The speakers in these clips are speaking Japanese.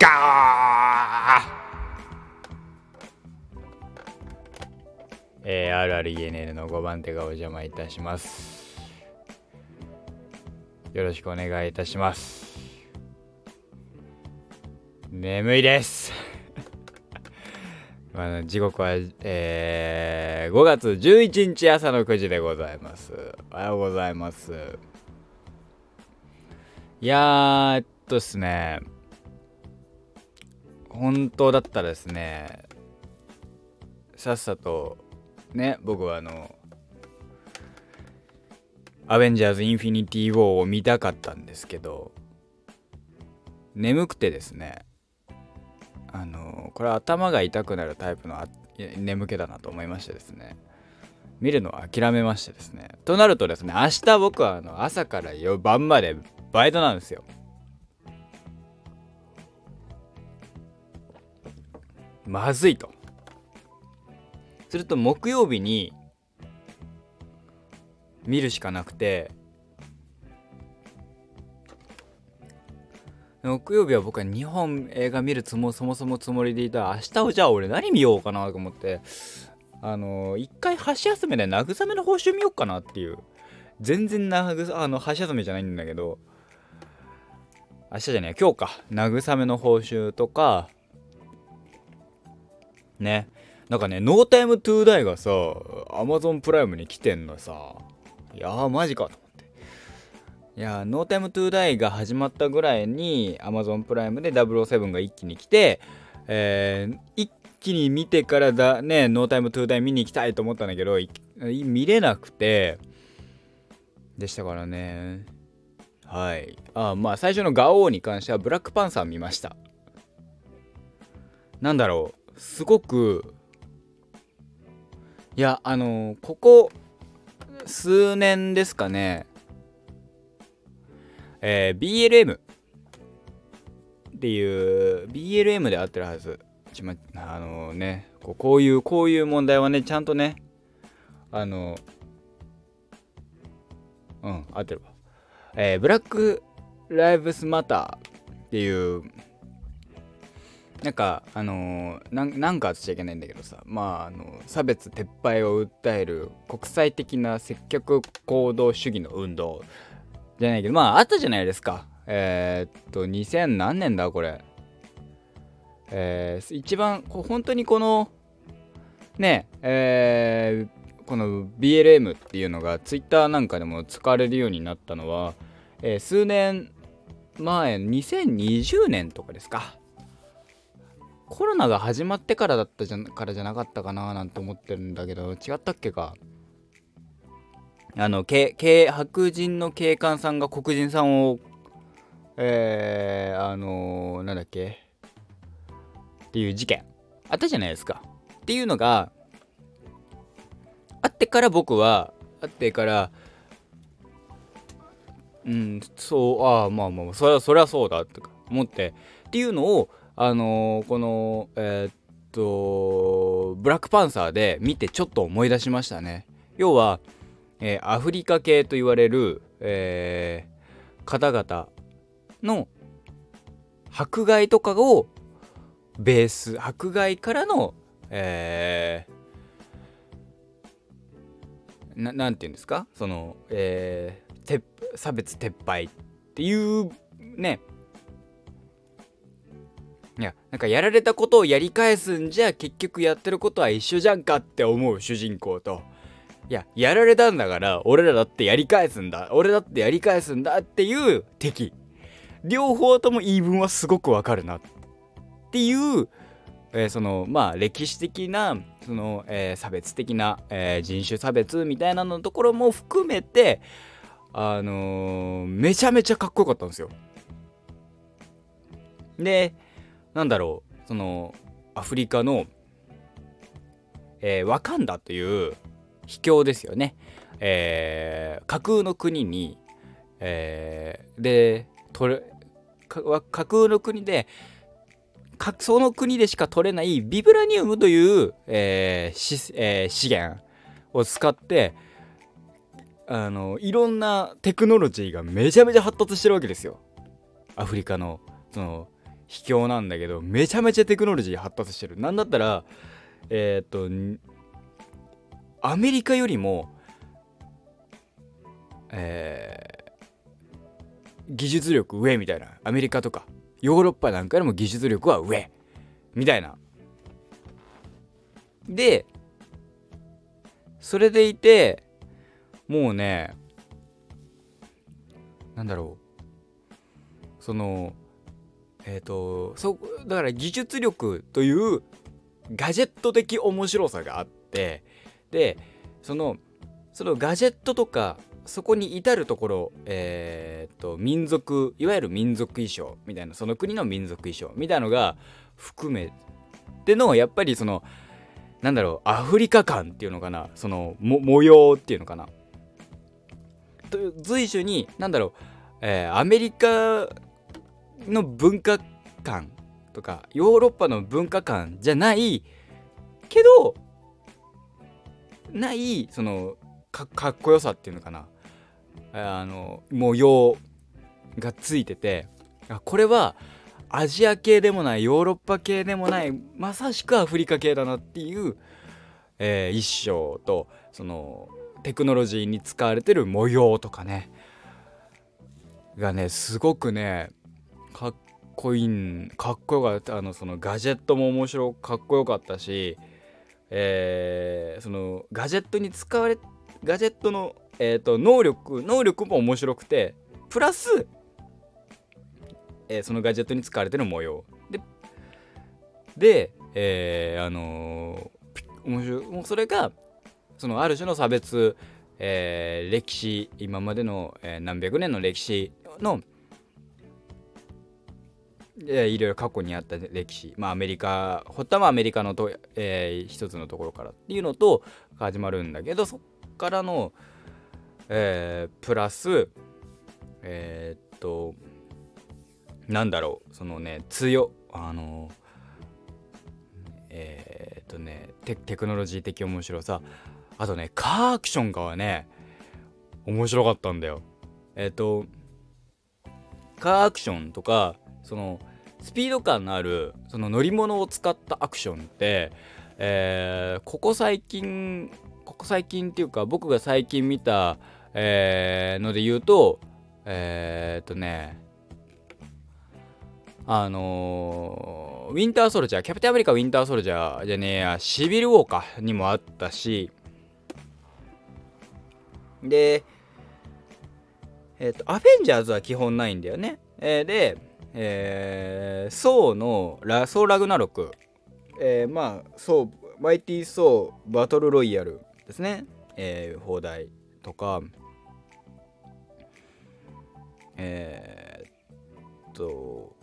ガー。えー、RRENN の5番手がお邪魔いたします。よろしくお願いいたします。眠いです。まあ、時刻は、えー、5月11日朝の9時でございます。おはようございます。いやーっとですね。本当だったらですねさっさとね僕はあのアベンジャーズ・インフィニティ・ウォーを見たかったんですけど眠くてですねあのこれ頭が痛くなるタイプの眠気だなと思いましてですね見るのを諦めましてですね。となるとですね明日僕はあの朝から夜晩までバイトなんですよ。まずいと。すると木曜日に見るしかなくて木曜日は僕は2本映画見るつもそもそもつもりでいた明日をじゃあ俺何見ようかなと思ってあの一回箸休めで慰めの報酬見ようかなっていう全然慰あの箸休めじゃないんだけど明日じゃねえ今日か。慰めの報酬とかね。なんかねノータイムトゥーダイがさアマゾンプライムに来てんのさ。いやーマジかと思って。いやノータイムトゥーダイが始まったぐらいにアマゾンプライムで007が一気に来てえー、一気に見てからだねノータイムトゥーダイ見に行きたいと思ったんだけど見れなくてでしたからね。はい。あまあ最初のガオーに関してはブラックパンサー見ました。なんだろう。すごくいやあのここ数年ですかねえー、BLM っていう BLM で合ってるはず。ちまあのねこうこういうこういう問題はねちゃんとねあのうん合ってるわ。えー、ブラック・ライブスマターっていうなんかあのー、なんかつっちゃいけないんだけどさまああの差別撤廃を訴える国際的な積極行動主義の運動じゃないけどまああったじゃないですか。えー、っと2000何年だこれ。えー、一番本当にこのねえー、この BLM っていうのが Twitter なんかでも使われるようになったのは、えー、数年前2020年とかですか。コロナが始まってからだったじゃからじゃなかったかななんて思ってるんだけど違ったっけか？あのけ白人の警官さんが黒人さんをえー、あのー、なんだっけ？っていう事件。あったじゃないですか。っていうのがあってから僕はあってからうんそうああまあまあそれはそれはそうだとか思ってっていうのをあのー、このえー、っとブラックパンサーで見てちょっと思い出しましたね。要は、えー、アフリカ系と言われる、えー、方々の迫害とかをベース迫害からのえー、ななんて言うんですか？その、えー、差別撤廃っていうねいやなんかやられたことをやり返すんじゃ結局やってることは一緒じゃんかって思う主人公と。いややられたんだから俺らだってやり返すんだ。俺だってやり返すんだっていう敵。両方とも言い分はすごくわかるなっていう、えー、そのまあ歴史的なその、えー、差別的な、えー、人種差別みたいなのところも含めてあのめちゃめちゃかっこよかったんですよ。でなんだろうそのアフリカの、えー、ワカンダという秘境ですよね、えー、架空の国に、えー、で取れ架空の国でその国でしか取れないビブラニウムという、えーえー、資源を使ってあのいろんなテクノロジーがめちゃめちゃ発達してるわけですよ。アフリカのその秘境なんだけどめちゃめちゃテクノロジー発達してる。なんだったらえっ、とアメリカよりもえー、技術力上みたいな。アメリカとかヨーロッパなんかよりも技術力は上。みたいな。でそれでいてもうねなんだろう。そのえっ、ー、とそだから技術力というガジェット的面白さがあってでそのそのガジェットとかそこに至るところえっ、ー、と民族いわゆる民族衣装みたいなその国の民族衣装みたいなのが含めてのやっぱりそのなんだろうアフリカ感っていうのかなその模様っていうのかな。随所に何だろう、えー、アメリカの文化観とかヨーロッパの文化観じゃないけどないそのかっこよさっていうのかな。あの模様がついててこれはアジア系でもないヨーロッパ系でもないまさしくアフリカ系だなっていう、えー、一章とそのテクノロジーに使われてる模様とかね。がねすごくねこいいかっこよかったあのそのガジェットも面白かっこよかったしえー、そのガジェットに使われガジェットの、えーと、能力能力も面白くてプラス、えー、そのガジェットに使われてる模様。でで、えー、あのー、面白いもうそれがそのある種の差別、えー、歴史今までの、えー、何百年の歴史のいろいろ過去にあった歴史、まあ、アメリカ発端はアメリカのと、えー、一つのところからっていうのと始まるんだけどそっからの、えー、プラスえー、っとなんだろう。そのね強あのえー、っとねテテクノロジー的面白さ。あとねカーアクションがはね面白かったんだよ。えっとカーアクションとかそのスピード感のあるその乗り物を使ったアクションって、えー、ここ最近ここ最近っていうか僕が最近見た、えー、ので言うとえー、っとねあのー、ウィンターソルジャーキャプテンアメリカウィンターソルジャーじゃねえやシビルウォーカーにもあったしでえっ、とアベンジャーズは基本ないんだよね、えー、でえー、ソーのラソーラグナロク、えー、まあソーマイティーソーバトルロイヤルですね、えー、放題とか。えー、っと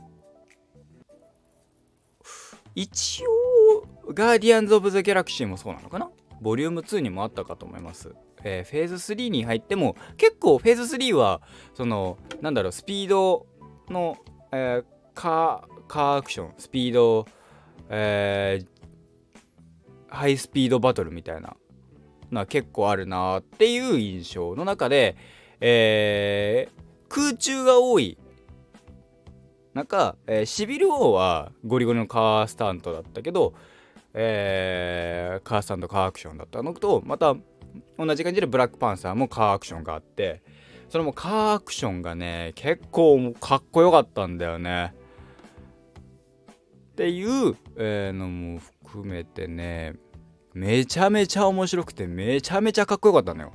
一応ガーディアンズ・オブ・ザ・ギャラクシーもそうなのかな？ボリューム2にもあったかと思います。えー、フェーズ3に入っても結構フェーズ3はそのなんだろうスピードのえー、カーカーアクションスピード、えー、ハイスピードバトルみたいなのは結構あるなっていう印象の中で、えー、空中が多い中、えー、シビル王はゴリゴリのカースタントだったけど、えー、カースタントカーアクションだったのとまた同じ感じでブラックパンサーもカーアクションがあってそれもカーアクションがね結構かっこよかったんだよね。っていう、のも含めてねめちゃめちゃ面白くてめちゃめちゃかっこよかったのよ。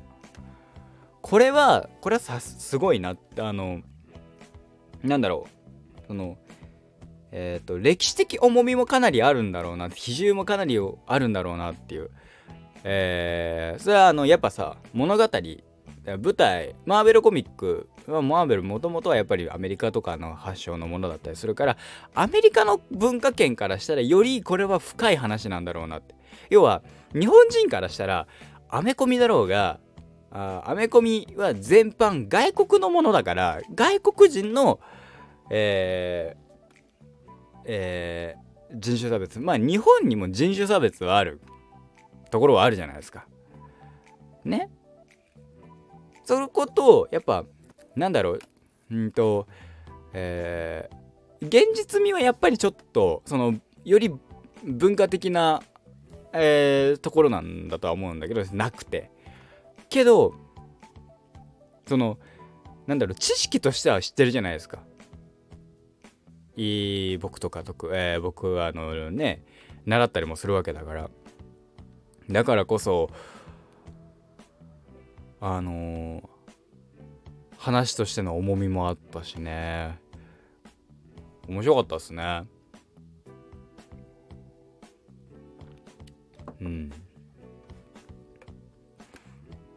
これはこれはさすごいなってあのなんだろう。そのえっ、ー、と歴史的重みもかなりあるんだろうな比重もかなりあるんだろうなっていう。えー、それはあのやっぱさ物語舞台マーベルコミックはマーベルもともとはやっぱりアメリカとかの発祥のものだったりするからアメリカの文化圏からしたらよりこれは深い話なんだろうなって。要は日本人からしたらアメコミだろうがアメコミは全般外国のものだから外国人のえー、えー、人種差別。まあ日本にも人種差別はあるところはあるじゃないですか。ね？そのことをやっぱなんだろううんとえー、現実味はやっぱりちょっとそのより文化的な、えー、ところなんだとは思うんだけどなくて。けどそのなんだろう知識としては知ってるじゃないですか。いい僕とかとく、えー、僕はあのね習ったりもするわけだから。だからこそあの、話としての重みもあったしね。面白かったっすね。うん。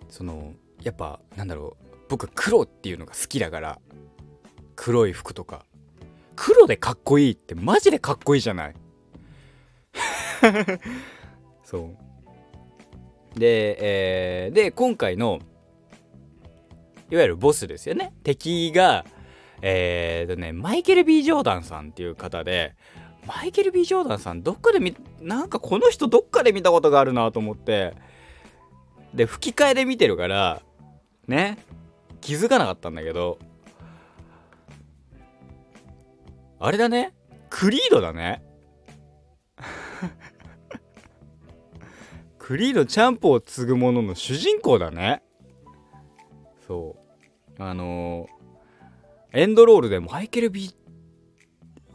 そのやっぱなんだろう。僕黒っていうのが好きだから。黒い服とか。黒でかっこいいってマジでかっこいいじゃない。そう。で、えー、で今回のいわゆるボスですよね。敵がえーとねマイケル・ B・ ジョーダンさんっていう方でマイケル・ B・ ジョーダンさんどっかで見なんかこの人どっかで見たことがあるなと思ってで吹き替えで見てるからね気づかなかったんだけどあれだね。クリードだね。クリードチャンプを継ぐ者の主人公だね。そう。あのー、エンドロールでマイケル・ビ、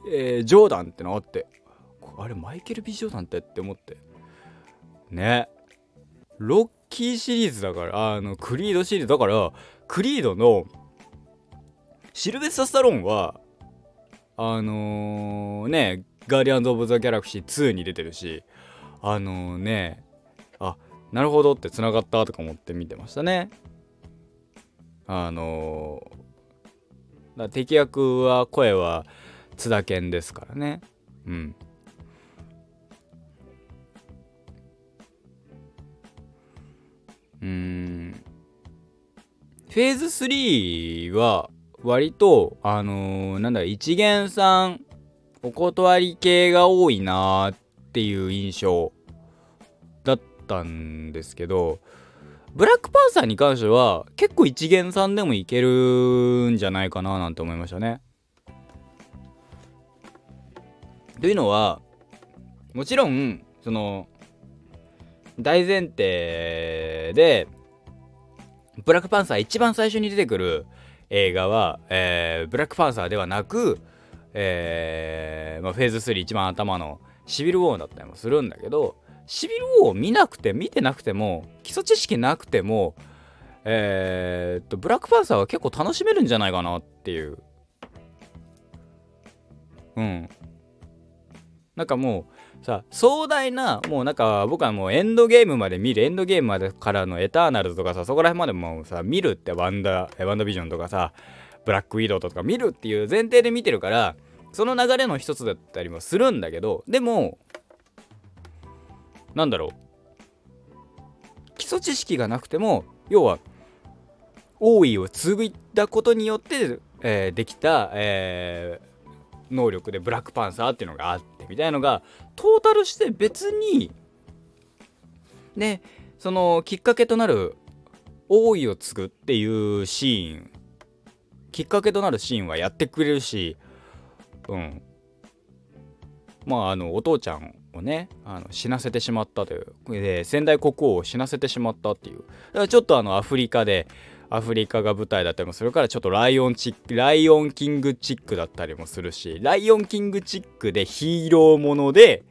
えー、ジョーダンってのあって。あれマイケル・ビ・ジョーダンってって思って。ね。ロッキーシリーズだからあのクリードシリーズ。だからクリードのシルベスタ・スタローンはあのー、ねガーディアンズ・オブ・ザ・ギャラクシー2に出てるしあのー、ねあなるほどってつながったとか思って見てましたね。あのー、敵役は声は津田健ですからね。うん。うん。フェーズ3は割とあのー、なんだ一元さんお断り系が多いなーっていう印象だったんですけどブラックパンサーに関しては結構一元さんでもいけるんじゃないかななんて思いましたね。というのはもちろんその大前提でブラックパンサー一番最初に出てくる映画は、えー、ブラックパンサーではなく、えーまあ、フェーズ3一番頭のシビル・ウォーだったりもするんだけどシビル・ウォーを見なくて見てなくても基礎知識なくてもえー、っとブラックパンサーは結構楽しめるんじゃないかなっていう。うん。なんかもうさ壮大なもうなんか僕はもうエンドゲームまで見るエンドゲームまでからのエターナルズとかさそこら辺までもさ見るってワンダワンダビジョンとかさブラックウィドウとか見るっていう前提で見てるからその流れの一つだったりもするんだけどでもなんだろう。基礎知識がなくても要は王位を継いだことによって、えー、できた、えー、能力でブラックパンサーっていうのがあってみたいなのがトータルして別にねそのきっかけとなる王位を継ぐっていうシーンきっかけとなるシーンはやってくれるしうん。まああのお父ちゃんをねあの死なせてしまったという。で仙台国王を死なせてしまったっていう。だからちょっとあのアフリカでアフリカが舞台だったりもするからちょっとライオンチックライオンキングチックだったりもするしライオンキングチックでヒーローもので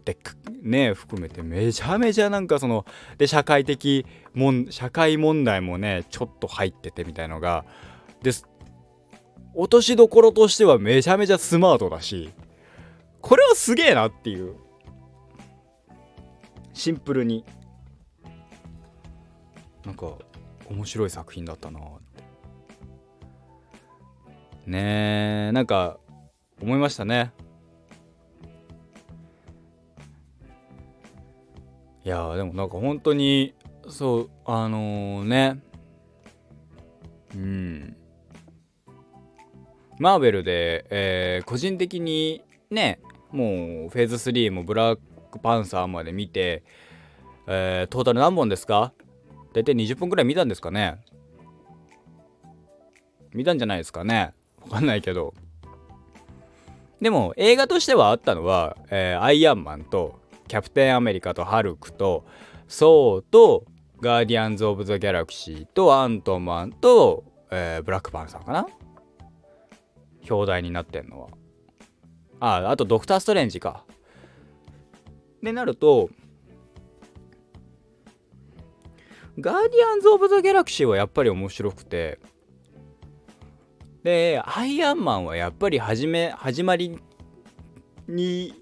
ってね含めてめちゃめちゃなんかそので社会的もん社会問題もねちょっと入っててみたいのがです。落としどころとしてはめちゃめちゃスマートだしこれはすげえなっていう。シンプルに。なんか面白い作品だったなって。ねえなんか思いましたね。いやでもなんか本当にそうあのー、ね。うん。マーベルで、えー、個人的にねもうフェーズ3もブラックパンサーまで見て、えー、トータル何本ですか？大体20分くらい見たんですかね？見たんじゃないですかね？わかんないけど。でも映画としてはあったのは、えー、アイアンマンとキャプテンアメリカとハルクとソーとガーディアンズ・オブ・ザ・ギャラクシーとアントマンと、えー、ブラックパンサーかな？表題になってんのは。ああとドクター・ストレンジか。でなるとガーディアンズ・オブ・ザ・ギャラクシーはやっぱり面白くて。でアイアンマンはやっぱり始め始まりに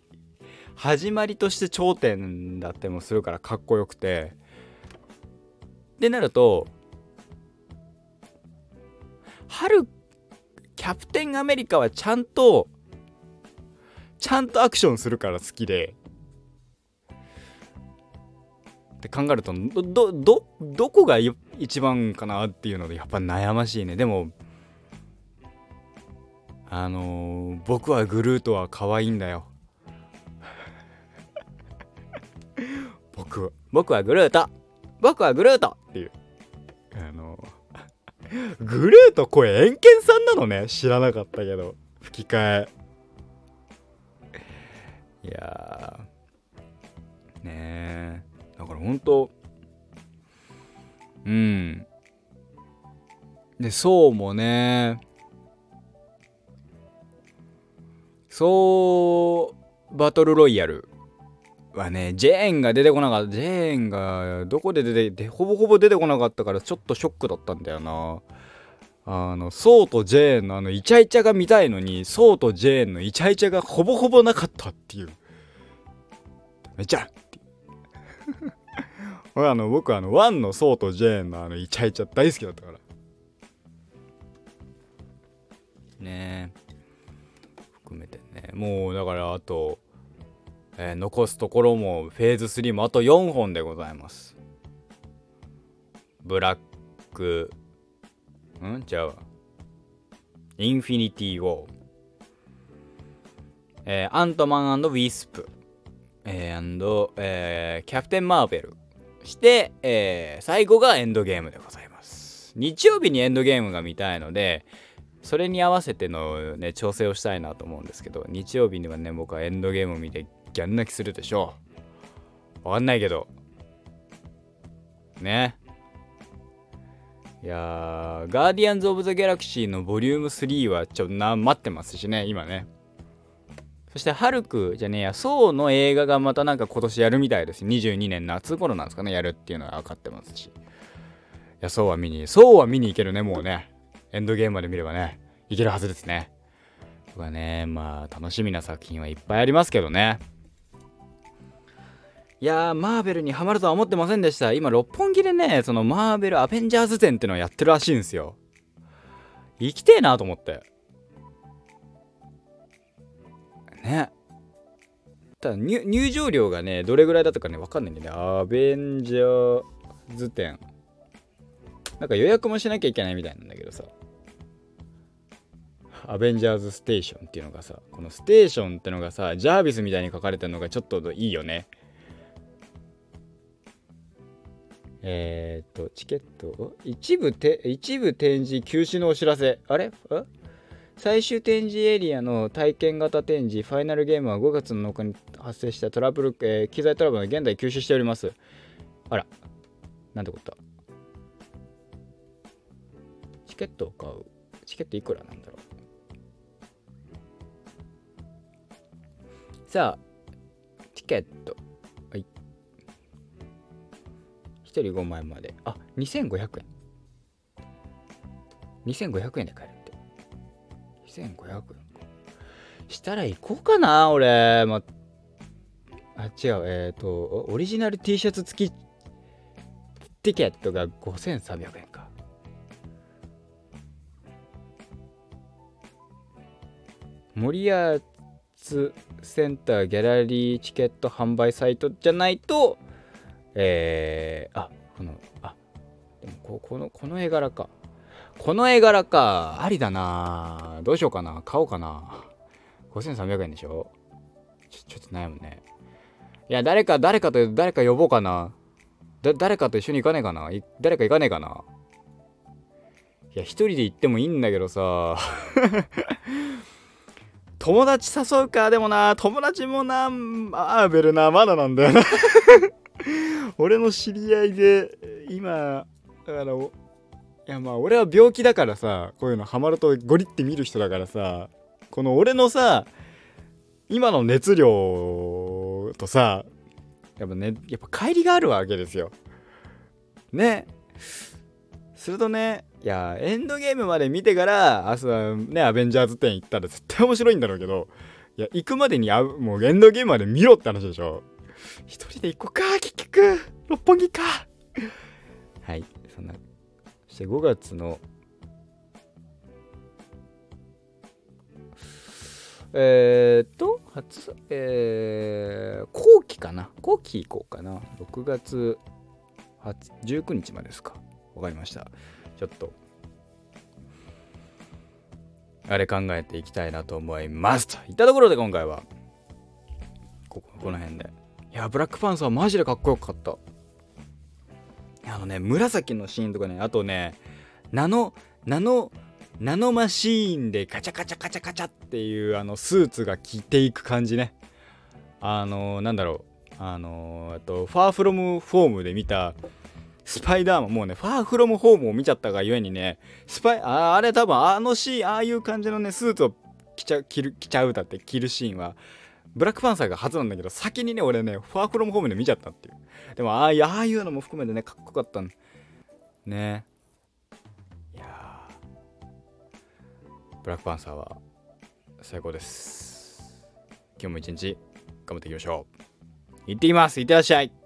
始まりとして頂点だってもするからかっこよくて。ってなると春キャプテンアメリカはちゃんとちゃんとアクションするから好きで。って考えるとどどどこが一番かなっていうのでやっぱ悩ましいね。でもあのー、僕はグルートは可愛いんだよ。僕僕はグルート。僕はグルートっていう。あのー、グルート声エンケンさんなのね。知らなかったけど。吹き替え。いやー。ねえ。だからほんとうん。でそうもね。そうバトルロイヤルはねジェーンが出てこなかったジェーンがどこで出ててほぼほぼ出てこなかったからちょっとショックだったんだよな。あのソウとジェーンのあのイチャイチャが見たいのにソウとジェーンのイチャイチャがほぼほぼなかったっていう。めちゃ。あの僕あのワンのソウとジェーンのあのイチャイチャ大好きだったから。ね含めてね。もうだからあと、えー、残すところもフェーズ3もあと4本でございます。ブラック。んじゃあインフィニティ・ウォー、えー、アントマンウィスプ、えーえー、キャプテン・マーベルして、えー、最後がエンドゲームでございます。日曜日にエンドゲームが見たいのでそれに合わせてのね調整をしたいなと思うんですけど日曜日にはね僕はエンドゲームを見てギャン泣きするでしょう。わかんないけど。ね。いやーガーディアンズ・オブ・ザ・ギャラクシーのボリューム3はちょっとな待ってますしね今ねそしてハルクじゃねえやソウの映画がまたなんか今年やるみたいです22年夏頃なんですかねやるっていうのは分かってますしいやソウは見にソウは見に行けるねもうねエンドゲームまで見ればね、いけるはずですね。とかね、まあ、楽しみな作品はいっぱいありますけどね。いやー、マーベルにハマるとは思ってませんでした。今、六本木でね、そのマーベルアベンジャーズ展ってのをやってるらしいんですよ。行きてえなと思って。ね。ただ入場料がね、どれぐらいだったかね、わかんないんでね。アベンジャーズ展。なんか予約もしなきゃいけないみたいなんだけどさ。アベンジャーズステーションっていうのがさ、このステーションってのがさ、ジャービスみたいに書かれてるのがちょっといいよね。えー、っと、チケット、一部て、一部展示休止のお知らせ。あれ？最終展示エリアの体験型展示、ファイナルゲームは5月の7日に発生したトラブル、えー、機材トラブルが現在休止しております。あら、なんてことだ。チケットを買う。チケットいくらなんだろう？さあ、チケット。人5万円まで。あ、2500円。2500円で買えるって。2500円したら行こうかな、俺。まあ、違う。えっ、ー、と、オリジナル T シャツ付きティケットが5300円か。森アツセンターギャラリーチケット販売サイトじゃないと、えー、あ、この、あ、でもここの、この絵柄か。この絵柄か。ありだなどうしようかな。買おうかな。5300円でしょちょちょっと悩むね。いや、誰か、誰かと、誰か呼ぼうかな。だ誰かと一緒に行かねえかな誰か行かねえかないや、一人で行ってもいいんだけどさ 友達誘うかでもな友達もなマーベルなまだなんだよな 俺の知り合いで今あのいやまあ俺は病気だからさこういうのハマるとゴリって見る人だからさこの俺のさ今の熱量とさやっぱねやっぱ乖離があるわけですよ。ね。するとねいやエンドゲームまで見てから明日ねアベンジャーズ展行ったら絶対面白いんだろうけどいや行くまでにあもうエンドゲームまで見ろって話でしょ。一人で行こうか結局。六本木か。はいそんなそして5月のえー、っと初えー、後期かな。後期行こうかな。6月19日までですか。わかりました。ちょっとあれ考えていきたいなと思います。といったところで今回はこここの辺で。いやブラックパンサーマジでかっこよかった。あのね紫のシーンとかねあとねナノナノナノマシーンでカチャカチャカチャカチャっていうあのスーツが着ていく感じね。あのなんだろう。あのあとファーフロムフォームで見たスパイダーマンもうねファーフロムホームを見ちゃったがゆえにねスパイああれ多分あのシーンああいう感じのねスーツを着ちゃ着る着ちゃうだって着るシーンはブラックパンサーが初なんだけど先にね俺ねファーフロムホームで見ちゃったっていう。でもああいうのも含めてねかっこよかったんね。いやブラックパンサーは最高です。今日も一日頑張っていきましょう。行ってきます。いってらっしゃい。